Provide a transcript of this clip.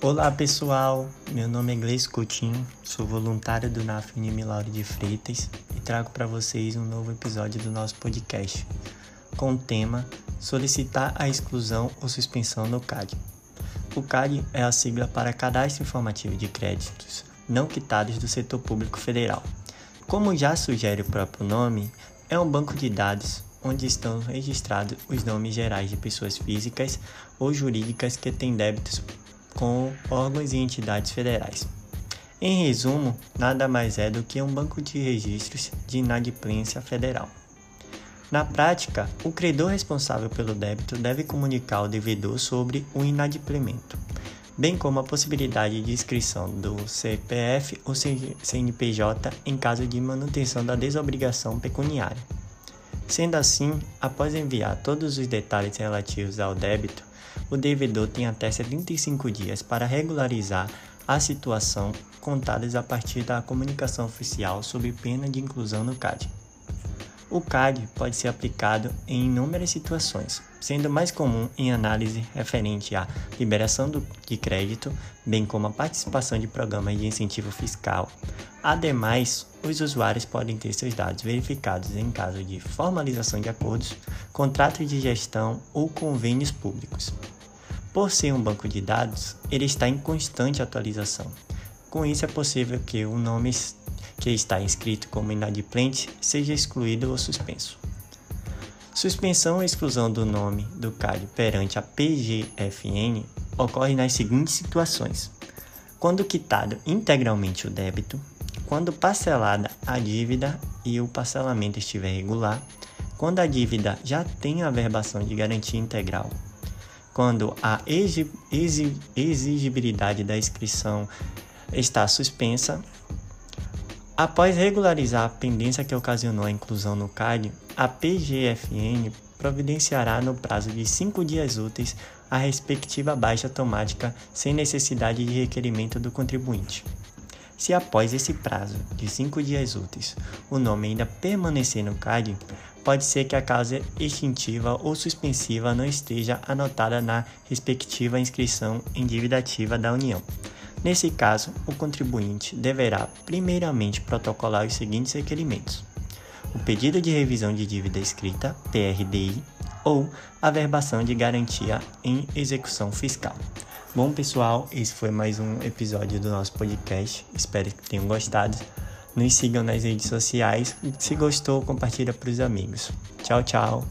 Olá pessoal, meu nome é Gleice Coutinho, sou voluntário do NAF Lauro de Freitas e trago para vocês um novo episódio do nosso podcast com o tema Solicitar a exclusão ou suspensão no CAD. O CAD é a sigla para Cadastro Informativo de Créditos não quitados do setor público federal. Como já sugere o próprio nome, é um banco de dados onde estão registrados os nomes gerais de pessoas físicas ou jurídicas que têm débitos com órgãos e entidades federais. Em resumo, nada mais é do que um banco de registros de inadimplência federal. Na prática, o credor responsável pelo débito deve comunicar ao devedor sobre o inadimplemento, bem como a possibilidade de inscrição do CPF ou CNPJ em caso de manutenção da desobrigação pecuniária. Sendo assim, após enviar todos os detalhes relativos ao débito, o devedor tem até 75 dias para regularizar a situação contadas a partir da comunicação oficial sob pena de inclusão no CAD. O CAD pode ser aplicado em inúmeras situações, sendo mais comum em análise referente à liberação do, de crédito, bem como a participação de programas de incentivo fiscal. Ademais, os usuários podem ter seus dados verificados em caso de formalização de acordos, contratos de gestão ou convênios públicos. Por ser um banco de dados, ele está em constante atualização. Com isso, é possível que o nome que está inscrito como inadimplente seja excluído ou suspenso. Suspensão ou exclusão do nome do CAD perante a PGFN ocorre nas seguintes situações: quando quitado integralmente o débito, quando parcelada a dívida e o parcelamento estiver regular, quando a dívida já tem a verbação de garantia integral, quando a exigibilidade da inscrição está suspensa Após regularizar a pendência que ocasionou a inclusão no CAD, a PGFN providenciará no prazo de cinco dias úteis a respectiva baixa automática sem necessidade de requerimento do contribuinte. Se após esse prazo de cinco dias úteis o nome ainda permanecer no CAD, pode ser que a causa extintiva ou suspensiva não esteja anotada na respectiva inscrição em dívida ativa da União. Nesse caso, o contribuinte deverá primeiramente protocolar os seguintes requerimentos: o pedido de revisão de dívida escrita, PRDI, ou a verbação de garantia em execução fiscal. Bom, pessoal, esse foi mais um episódio do nosso podcast. Espero que tenham gostado. Nos sigam nas redes sociais se gostou, compartilha para os amigos. Tchau, tchau.